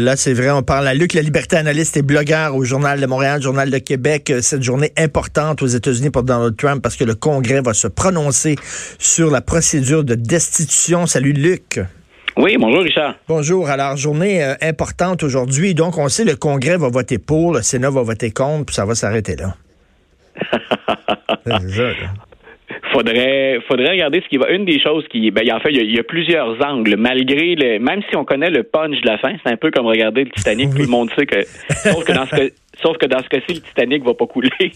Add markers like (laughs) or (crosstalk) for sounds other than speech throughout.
Là, c'est vrai, on parle à Luc, la liberté analyste et blogueur au Journal de Montréal, Journal de Québec. Euh, cette journée importante aux États-Unis pour Donald Trump parce que le Congrès va se prononcer sur la procédure de destitution. Salut Luc. Oui, bonjour Richard. Bonjour. Alors, journée euh, importante aujourd'hui. Donc, on sait le Congrès va voter pour, le Sénat va voter contre, puis ça va s'arrêter là. (laughs) faudrait faudrait regarder ce qui va une des choses qui ben en fait il y, a, plusieurs angles. Malgré le même si on connaît le punch de la fin c'est un peu comme regarder le Titanic tout le monde sait que sauf que dans ce Sauf que dans ce cas-ci, le Titanic va pas couler. (laughs)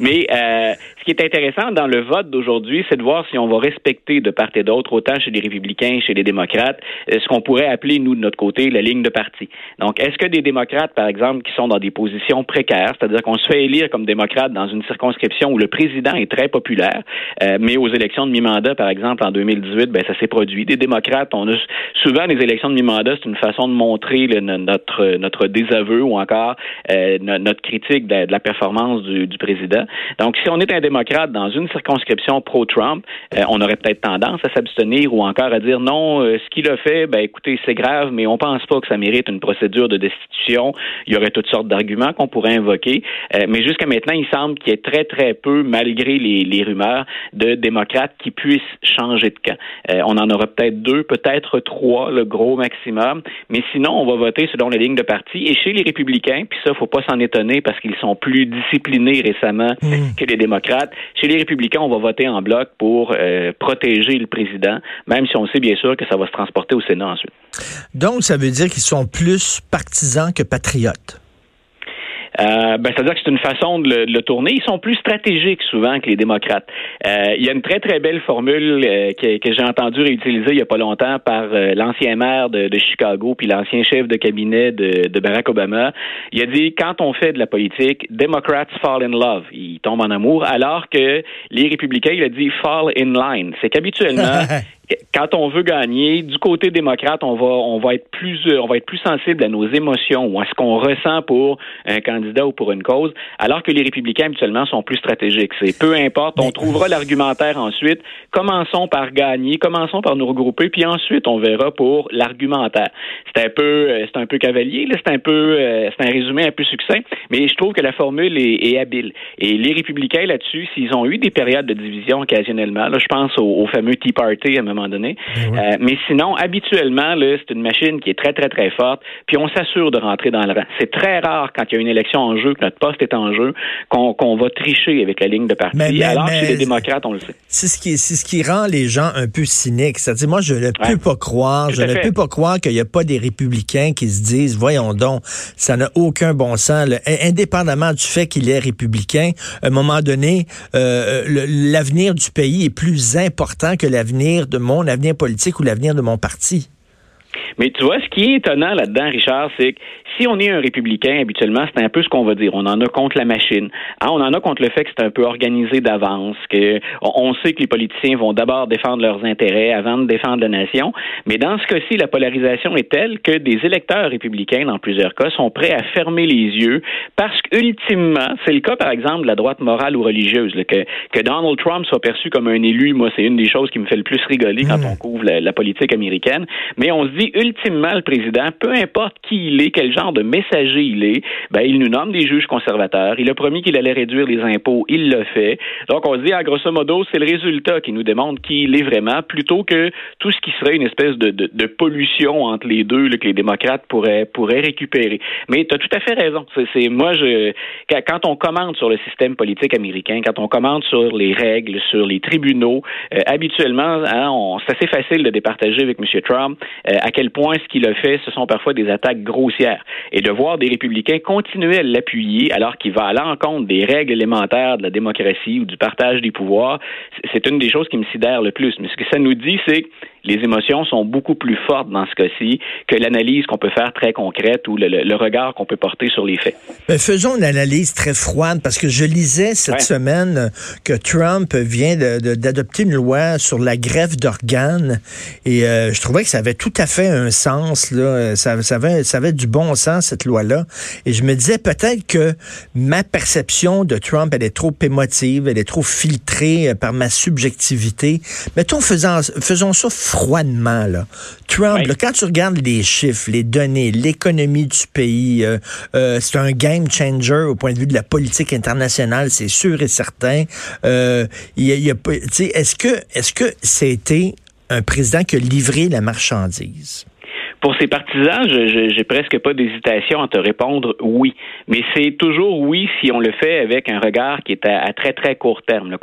Mais euh, ce qui est intéressant dans le vote d'aujourd'hui, c'est de voir si on va respecter de part et d'autre, autant chez les républicains, chez les démocrates, euh, ce qu'on pourrait appeler, nous, de notre côté, la ligne de parti. Donc, est-ce que des démocrates, par exemple, qui sont dans des positions précaires, c'est-à-dire qu'on se fait élire comme démocrate dans une circonscription où le président est très populaire, euh, mais aux élections de mi-mandat, par exemple, en 2018, ben, ça s'est produit. Des démocrates, on a souvent les élections de mi-mandat, c'est une façon de montrer notre, notre désaveu ou encore euh, notre critique de, la performance du, président. Donc, si on est un démocrate dans une circonscription pro-Trump, euh, on aurait peut-être tendance à s'abstenir ou encore à dire non, euh, ce qu'il a fait, ben écoutez, c'est grave, mais on pense pas que ça mérite une procédure de destitution. Il y aurait toutes sortes d'arguments qu'on pourrait invoquer. Euh, mais jusqu'à maintenant, il semble qu'il y ait très, très peu, malgré les, les rumeurs, de démocrates qui puissent changer de camp. on en aura peut-être deux, peut-être trois, le gros maximum. Mais sinon, on va voter selon la ligne de parti. Et chez les républicains, puis ça, faut pas s'en étonner, parce qu'ils sont plus disciplinés récemment hmm. que les démocrates. Chez les républicains, on va voter en bloc pour euh, protéger le président, même si on sait bien sûr que ça va se transporter au Sénat ensuite. Donc, ça veut dire qu'ils sont plus partisans que patriotes. Euh, ben, c'est-à-dire que c'est une façon de le, tourner. Ils sont plus stratégiques souvent que les démocrates. Euh, il y a une très, très belle formule euh, que, que j'ai entendue réutiliser il y a pas longtemps par euh, l'ancien maire de, de, Chicago puis l'ancien chef de cabinet de, de, Barack Obama. Il a dit, quand on fait de la politique, Democrats fall in love. Ils tombent en amour, alors que les républicains, il a dit fall in line. C'est qu'habituellement, (laughs) quand on veut gagner, du côté démocrate, on va on va être plus euh, on va être plus sensible à nos émotions ou à ce qu'on ressent pour un candidat ou pour une cause, alors que les républicains habituellement sont plus stratégiques. C'est peu importe, on trouvera l'argumentaire ensuite. Commençons par gagner, commençons par nous regrouper, puis ensuite on verra pour l'argumentaire. C'est un peu euh, c'est un peu cavalier, c'est un peu euh, c'est un résumé un peu succinct, mais je trouve que la formule est, habile. Et les républicains là-dessus, s'ils ont eu des périodes de division occasionnellement, là, je pense au, fameux Tea Party moment donné. Ben euh, mais sinon, habituellement, c'est une machine qui est très, très, très forte, puis on s'assure de rentrer dans le rang. C'est très rare quand il y a une élection en jeu, que notre poste est en jeu, qu'on va tricher avec la ligne de parti. alors chez les démocrates, on le sait. C'est ce qui, ce qui rend les gens un peu cyniques. C'est-à-dire, moi, je ne peux pas croire, je ne peux pas croire qu'il n'y a pas des républicains qui se disent, voyons donc, ça n'a aucun bon sens. indépendamment du fait qu'il est républicain, à un moment donné, euh, l'avenir du pays est plus important que l'avenir de mon avenir politique ou l'avenir de mon parti. Mais tu vois, ce qui est étonnant là-dedans, Richard, c'est que si on est un républicain, habituellement, c'est un peu ce qu'on va dire. On en a contre la machine. Hein, on en a contre le fait que c'est un peu organisé d'avance, que on sait que les politiciens vont d'abord défendre leurs intérêts avant de défendre la nation. Mais dans ce cas-ci, la polarisation est telle que des électeurs républicains, dans plusieurs cas, sont prêts à fermer les yeux parce qu'ultimement, c'est le cas, par exemple, de la droite morale ou religieuse, que, que Donald Trump soit perçu comme un élu. Moi, c'est une des choses qui me fait le plus rigoler quand hmm. on couvre la, la politique américaine. Mais on se dit, ultimement, le président, peu importe qui il est, quel genre de messager il est, ben, il nous nomme des juges conservateurs. Il a promis qu'il allait réduire les impôts. Il l'a fait. Donc, on se dit, à grosso modo, c'est le résultat qui nous démontre qui il est vraiment, plutôt que tout ce qui serait une espèce de, pollution entre les deux que les démocrates pourraient, pourraient récupérer. Mais tu as tout à fait raison. C'est, moi, je, quand on commente sur le système politique américain, quand on commente sur les règles, sur les tribunaux, euh, habituellement, hein, c'est assez facile de départager avec M. Trump euh, à quel ce qu'il a fait, ce sont parfois des attaques grossières. Et de voir des républicains continuer à l'appuyer alors qu'il va à l'encontre des règles élémentaires de la démocratie ou du partage des pouvoirs, c'est une des choses qui me sidère le plus. Mais ce que ça nous dit, c'est les émotions sont beaucoup plus fortes dans ce cas-ci que l'analyse qu'on peut faire très concrète ou le, regard qu'on peut porter sur les faits. Mais faisons une analyse très froide parce que je lisais cette semaine que Trump vient d'adopter une loi sur la greffe d'organes et euh, je trouvais que ça avait tout à fait un sens là, ça, ça, avait, ça avait du bon sens cette loi-là et je me disais peut-être que ma perception de Trump elle est trop émotive, elle est trop filtrée euh, par ma subjectivité. Mettons faisons faisons ça froidement, là. Trump, quand tu regardes les chiffres, les données, l'économie du pays, euh, euh, c'est un game changer au point de vue de la politique internationale, c'est sûr et certain. Euh, y a, y a, est-ce que est-ce que c'était un président qui a livré la marchandise? Pour ces partisans, je j'ai presque pas d'hésitation à te répondre oui. Mais c'est toujours oui si on le fait avec un regard qui est à, très très court terme,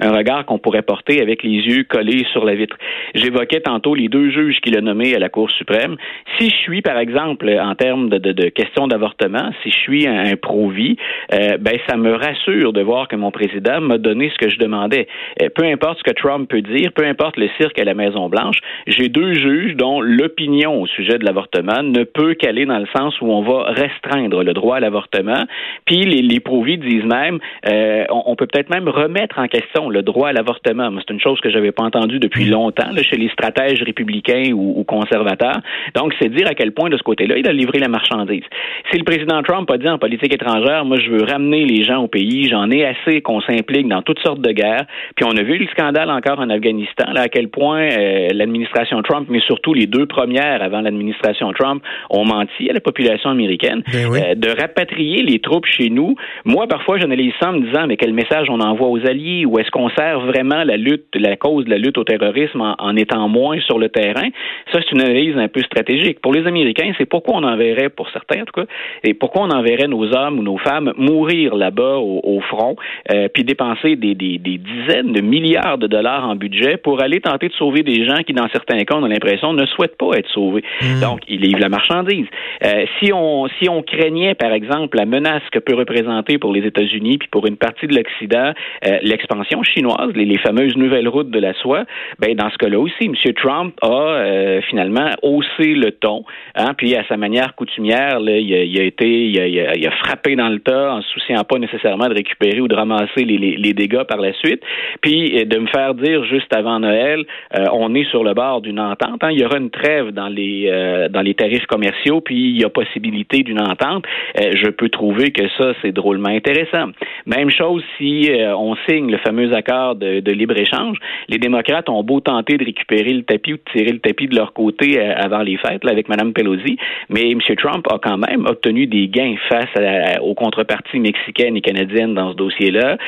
un regard qu'on pourrait porter avec les yeux collés sur la vitre. J'évoquais tantôt les deux juges qu'il a nommés à la Cour suprême. Si je suis, par exemple, en termes de, de, de questions d'avortement, si je suis un, pro-vie, euh, ben ça me rassure de voir que mon président m'a donné ce que je demandais. Euh, peu importe ce que Trump peut dire, peu importe le cirque à la Maison Blanche, j'ai deux juges dont l'opinion au sujet de l'avortement ne peut qu'aller dans le sens où on va restreindre le droit à l'avortement. Puis les, les pro-vie disent même, euh, on, peut peut-être même remettre en question le droit à l'avortement. C'est une chose que j'avais pas entendue depuis longtemps là, chez les stratèges républicains ou, conservateurs. Donc, c'est dire à quel point de ce côté-là, il a livré la marchandise. Si le président Trump a dit en politique étrangère, moi, je veux ramener les gens au pays, j'en ai assez qu'on s'implique dans toutes sortes de guerres. Puis on a vu le scandale encore en Afghanistan, là, à quel point euh, l'administration Trump, mais surtout les deux premières avant l'administration Trump ont menti à la population américaine, ben euh, de rapatrier les troupes chez nous. Moi, parfois, j'analyse ça en me disant, mais quel message on envoie aux alliés? Ou est-ce qu'on sert vraiment la lutte, la cause de la lutte au terrorisme en, étant moins sur le terrain? Ça, c'est une analyse un peu stratégique. Pour les Américains, c'est pourquoi on enverrait, pour certains en tout cas, et pourquoi on enverrait nos hommes ou nos femmes mourir là-bas au, front, euh, puis dépenser des, des, des, dizaines de milliards de dollars en budget pour aller tenter de sauver des gens qui, dans certains cas, on a l'impression, ne souhaitent pas être sauvés. Mm. Donc, il livre la marchandise. Euh, si on si on craignait, par exemple, la menace que peut représenter pour les États-Unis puis pour une partie de l'Occident euh, l'expansion chinoise, les, fameuses nouvelles routes de la soie, ben dans ce cas-là aussi, M. Trump a euh, finalement haussé le ton, hein, puis à sa manière coutumière, là, il, a, il, a, été, il a, il a, frappé dans le tas en se souciant pas nécessairement de récupérer ou de ramasser les, les, les dégâts par la suite, puis de me faire dire juste avant Noël, on est sur le bord d'une entente, hein, il y aura une trêve dans les euh, dans les tarifs commerciaux, puis il y a possibilité d'une entente, euh, je peux trouver que ça, c'est drôlement intéressant. Même chose si euh, on signe le fameux accord de, libre-échange. Les démocrates ont beau tenter de récupérer le tapis ou de tirer le tapis de leur côté avant les fêtes avec Mme Pelosi, mais M. Trump a quand même obtenu des gains face aux contreparties mexicaines et canadiennes dans ce dossier-là.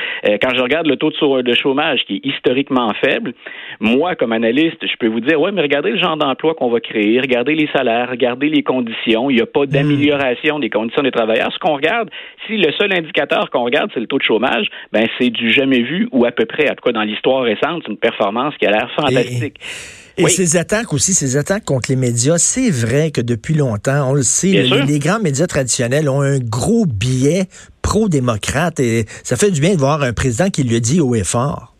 quand je regarde le taux de, de chômage qui est historiquement faible, moi, comme analyste, je peux vous dire, ouais, mais regardez le genre d'emploi qu'on va créer, regardez les salaires, regarder les conditions. Il n'y a pas d'amélioration des conditions des travailleurs. Ce qu'on regarde, si le seul indicateur qu'on regarde, c'est le taux de chômage, ben c'est du jamais vu ou à peu près, en tout cas dans l'histoire récente, c'est une performance qui a l'air fantastique. Et, ces attaques aussi, ces attaques contre les médias, c'est vrai que depuis longtemps, on le sait, les, grands médias traditionnels ont un gros biais pro-démocrate et ça fait du bien de voir un président qui le dit haut et fort.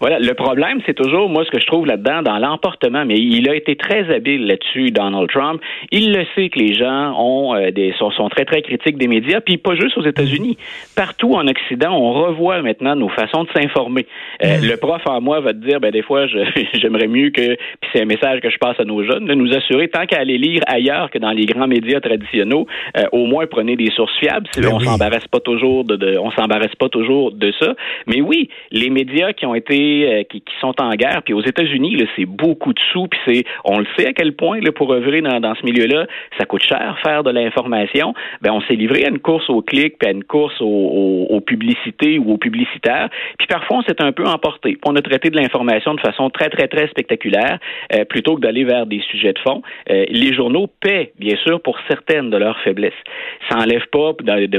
Voilà, le problème, c'est toujours, moi, ce que je trouve là-dedans, dans l'emportement, mais il a été très habile là-dessus, Donald Trump. Il le sait que les gens ont euh, des, sont, sont, très, très critiques des médias, puis pas juste aux États-Unis. Partout en Occident, on revoit maintenant nos façons de s'informer. Euh, le prof en moi va te dire, ben des fois, (laughs) j'aimerais mieux que, puis c'est un message que je passe à nos jeunes, de nous assurer, tant qu'à aller lire ailleurs que dans les grands médias traditionnels, euh, au moins prenez des sources fiables. Ben on s'embarrasse pas toujours de, de on s'embarrasse pas toujours de ça. Mais oui, les médias qui ont euh, qui, sont en guerre. Puis aux États-Unis, c'est beaucoup de sous. Puis c'est, on le sait à quel point pour œuvrer dans, ce milieu-là, ça coûte cher faire de l'information. Ben on s'est livré à une course au clic, puis à une course aux, publicités ou aux publicitaires. Puis parfois on s'est un peu emporté. on a traité de l'information de façon très très très spectaculaire euh, plutôt que d'aller vers des sujets de fond. Euh, les journaux paient bien sûr pour certaines de leurs faiblesses. Ça enlève pas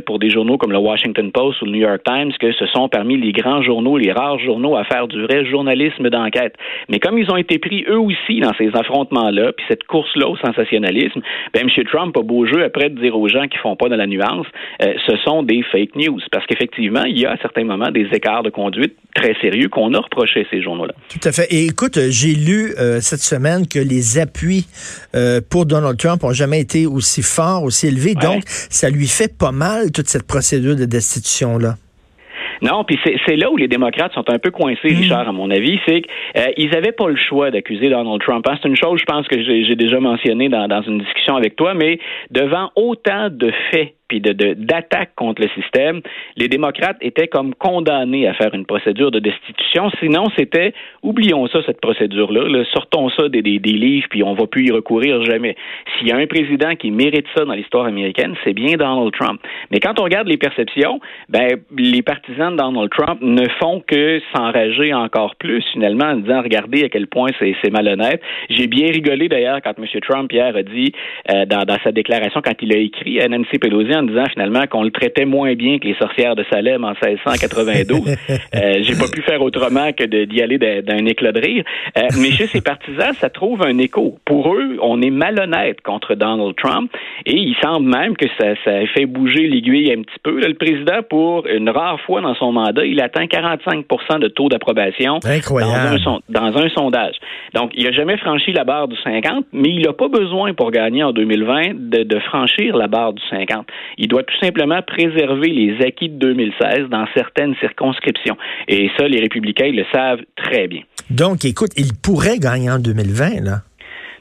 pour des journaux comme le Washington Post ou le New York Times que ce sont parmi les grands journaux, les rares journaux à faire du vrai journalisme d'enquête. Mais comme ils ont été pris eux aussi dans ces affrontements-là, puis cette course-là au sensationnalisme, ben M. Trump a beau jeu après de dire aux gens qui font pas de la nuance, euh, ce sont des fake news. Parce qu'effectivement, il y a à certains moments des écarts de conduite très sérieux qu'on a reproché à ces journaux-là. Tout à fait. Et écoute, euh, j'ai lu euh, cette semaine que les appuis pour Donald Trump ont jamais été aussi forts, aussi élevés. Donc, ça lui fait pas mal toute cette procédure de destitution-là. Non, puis c'est là où les démocrates sont un peu coincés, hmm. Richard, à mon avis, c'est qu'ils euh, n'avaient pas le choix d'accuser Donald Trump. Hein. C'est une chose, je pense, que j'ai déjà mentionné dans, dans une discussion avec toi, mais devant autant de faits puis de, d'attaque contre le système, les démocrates étaient comme condamnés à faire une procédure de destitution. Sinon, c'était oublions ça cette procédure-là, sortons ça des, des, livres puis on va plus y recourir jamais. S'il y a un président qui mérite ça dans l'histoire américaine, c'est bien Donald Trump. Mais quand on regarde les perceptions, ben les partisans de Donald Trump ne font que s'enrager encore plus finalement en disant regardez à quel point c'est malhonnête. J'ai bien rigolé d'ailleurs quand M. Trump hier a dit euh, dans, dans, sa déclaration quand il a écrit à Nancy Pelosi en disant finalement qu'on le traitait moins bien que les sorcières de Salem en 1692. (laughs) euh, J'ai pas pu faire autrement que d'y aller d'un éclat de rire. Euh, mais chez ses partisans, ça trouve un écho. Pour eux, on est malhonnête contre Donald Trump et il semble même que ça, ça fait bouger l'aiguille un petit peu. le président, pour une rare fois dans son mandat, il atteint 45% de taux d'approbation dans, dans un, sondage. Donc, il n'a jamais franchi la barre du 50, mais il n'a pas besoin pour gagner en 2020 de, de franchir la barre du 50. Il doit tout simplement préserver les acquis de 2016 dans certaines circonscriptions. Et ça, les républicains le savent très bien. Donc, écoute, il pourrait gagner en 2020, là.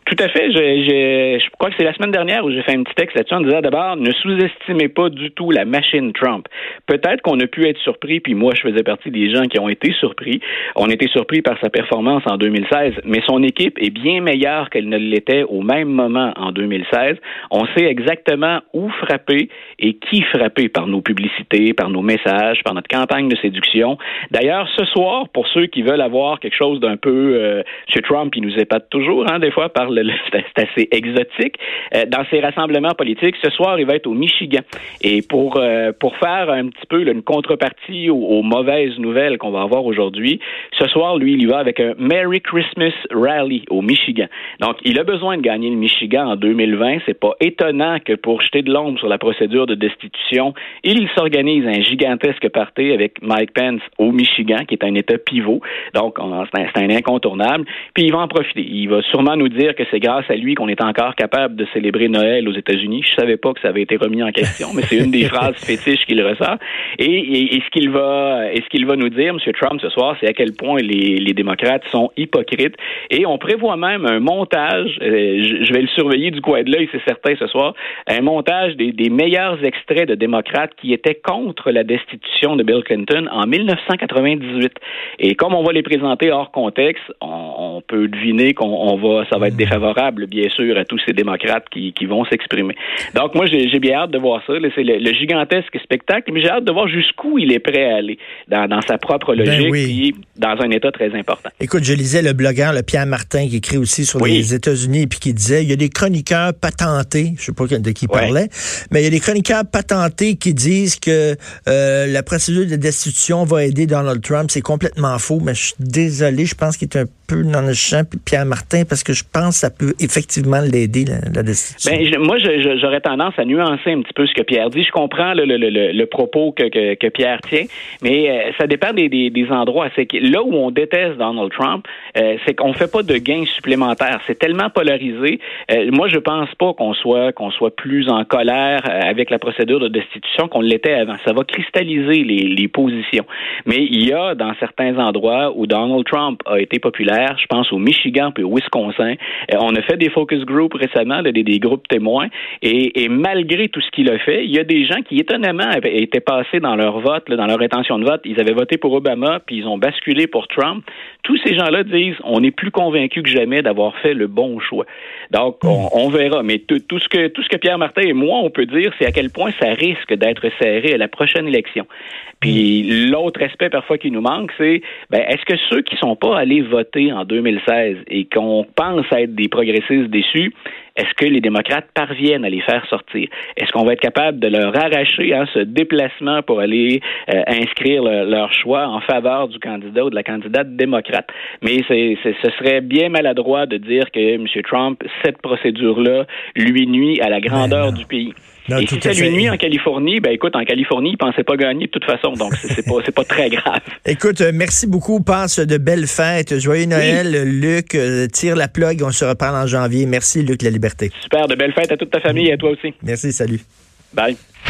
Tout à fait. Je, je crois que c'est la semaine dernière où j'ai fait un petit texte là-dessus en disant d'abord, ne sous-estimez pas du tout la machine Trump. Peut-être qu'on a pu être surpris, puis moi, je faisais partie des gens qui ont été surpris. On été surpris par sa performance en 2016, mais son équipe est bien meilleure qu'elle ne l'était au même moment en 2016. On sait exactement où frapper et qui frapper par nos publicités, par nos messages, par notre campagne de séduction. D'ailleurs, ce soir, pour ceux qui veulent avoir quelque chose d'un peu... Euh. Trump, il nous épate toujours, hein, des fois, par c'est assez exotique. Euh, dans ses rassemblements politiques, ce soir, il va être au Michigan. Et pour, euh, pour faire un petit peu une contrepartie aux, mauvaises nouvelles qu'on va avoir aujourd'hui, ce soir, lui, il y va avec un Merry Christmas Rally au Michigan. Donc, il a besoin de gagner le Michigan en 2020. C'est pas étonnant que pour jeter de l'ombre sur la procédure de destitution, il s'organise un gigantesque party avec Mike Pence au Michigan, qui est un État pivot. Donc, c'est un, un incontournable. Puis, il va en profiter. Il va sûrement nous dire que c'est grâce à lui qu'on est encore capable de célébrer Noël aux États-Unis. Je savais pas que ça avait été remis en question, mais c'est une des (laughs) phrases fétiches qu'il ressort. Et, ce qu'il va, et ce qu'il va nous dire, M. Trump, ce soir, c'est à quel point les, démocrates sont hypocrites. Et on prévoit même un montage. Euh, je, vais le surveiller du coin de l'œil, c'est certain, ce soir. Un montage des, meilleurs extraits de démocrates qui étaient contre la destitution de Bill Clinton en 1998. Et comme on va les présenter hors contexte, on, peut deviner qu'on va, ça va être favorable, bien sûr, à tous ces démocrates qui, vont s'exprimer. Donc, moi, j'ai bien hâte de voir ça. C'est le, gigantesque spectacle, mais j'ai hâte de voir jusqu'où il est prêt à aller dans, sa propre ben logique, et dans un État très important. Écoute, je lisais le blogueur le Pierre Martin qui écrit aussi sur les États-Unis, puis qui disait, il y a des chroniqueurs patentés, je sais pas de qui il parlait, mais il y a des chroniqueurs patentés qui disent que euh, la procédure de destitution va aider Donald Trump. C'est complètement faux, mais je suis désolé, je pense qu'il est un peu dans le champ, Pierre Martin, parce que je pense ça peut effectivement l'aider, la, destitution? Ben, moi, j'aurais tendance à nuancer un petit peu ce que Pierre dit. Je comprends le, propos que, Pierre tient, mais euh, ça dépend des, endroits. C'est que là où on déteste Donald Trump, euh, c'est qu'on fait pas de gains supplémentaires. C'est tellement polarisé. Euh, moi, je pense pas qu'on soit qu'on soit plus en colère avec la procédure de destitution qu'on l'était avant. Ça va cristalliser les, les positions. Mais il y a dans certains endroits où Donald Trump a été populaire, je pense au Michigan puis au Wisconsin, on a fait des focus groups récemment, des, des, groupes témoins, et, malgré tout ce qu'il a fait, il y a des gens qui étonnamment étaient passés dans leur vote, dans leur intention de vote, ils avaient voté pour Obama, puis ils ont basculé pour Trump. Tous ces gens-là disent, on est plus convaincus que jamais d'avoir fait le bon choix. Donc, hmm. on, verra. Mais tout, ce que tout ce que Pierre Martin et moi on peut dire, c'est à quel point ça risque d'être serré à la prochaine élection. Puis l'autre aspect parfois qui nous manque, c'est ben, est-ce que ceux qui sont pas allés voter en 2016 et qu'on pense être des progressistes déçus, est-ce que les démocrates parviennent à les faire sortir? Est-ce qu'on va être capable de leur arracher hein, ce déplacement pour aller euh, inscrire leur choix en faveur du candidat ou de la candidate démocrate? Mais c'est, ce serait bien maladroit de dire que M. Trump, cette procédure-là, lui nuit à la grandeur du pays. Et si ça lui nuit en Californie, ben écoute, en Californie, il pensait pas gagner de toute façon, donc c'est pas c'est pas très grave. (laughs) Écoute, euh, merci beaucoup. Passe de belles fêtes. Joyeux Noël, Luc. Euh, tire la plug. On se reparle en janvier. Merci, Luc La Liberté. Super, de belles fêtes à toute ta famille et à toi aussi. Merci, salut. Bye.